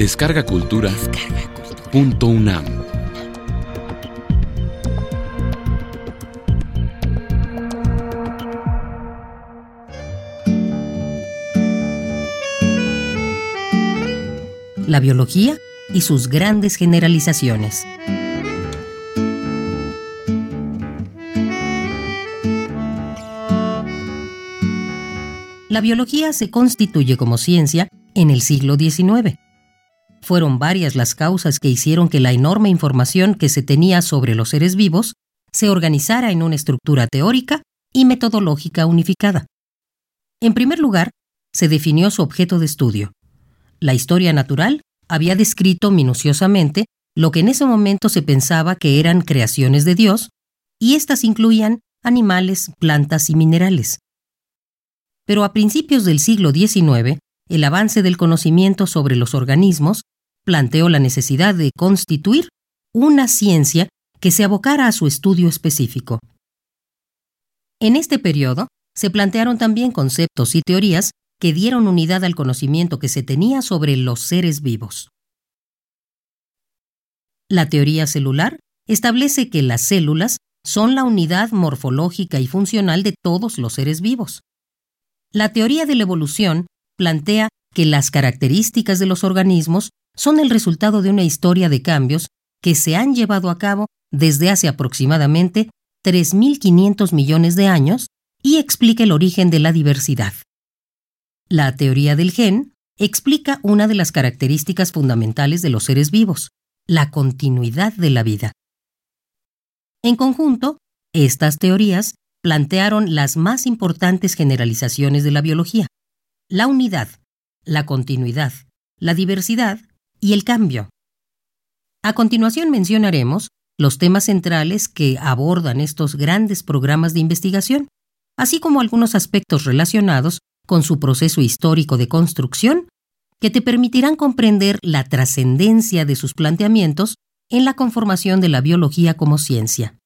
Descarga Cultura. Punto UNAM. La biología y sus grandes generalizaciones. La biología se constituye como ciencia en el siglo XIX. Fueron varias las causas que hicieron que la enorme información que se tenía sobre los seres vivos se organizara en una estructura teórica y metodológica unificada. En primer lugar, se definió su objeto de estudio. La historia natural había descrito minuciosamente lo que en ese momento se pensaba que eran creaciones de Dios, y éstas incluían animales, plantas y minerales. Pero a principios del siglo XIX, el avance del conocimiento sobre los organismos planteó la necesidad de constituir una ciencia que se abocara a su estudio específico. En este periodo, se plantearon también conceptos y teorías que dieron unidad al conocimiento que se tenía sobre los seres vivos. La teoría celular establece que las células son la unidad morfológica y funcional de todos los seres vivos. La teoría de la evolución plantea que las características de los organismos son el resultado de una historia de cambios que se han llevado a cabo desde hace aproximadamente 3.500 millones de años y explica el origen de la diversidad. La teoría del gen explica una de las características fundamentales de los seres vivos, la continuidad de la vida. En conjunto, estas teorías plantearon las más importantes generalizaciones de la biología, la unidad, la continuidad, la diversidad y el cambio. A continuación mencionaremos los temas centrales que abordan estos grandes programas de investigación, así como algunos aspectos relacionados con su proceso histórico de construcción que te permitirán comprender la trascendencia de sus planteamientos en la conformación de la biología como ciencia.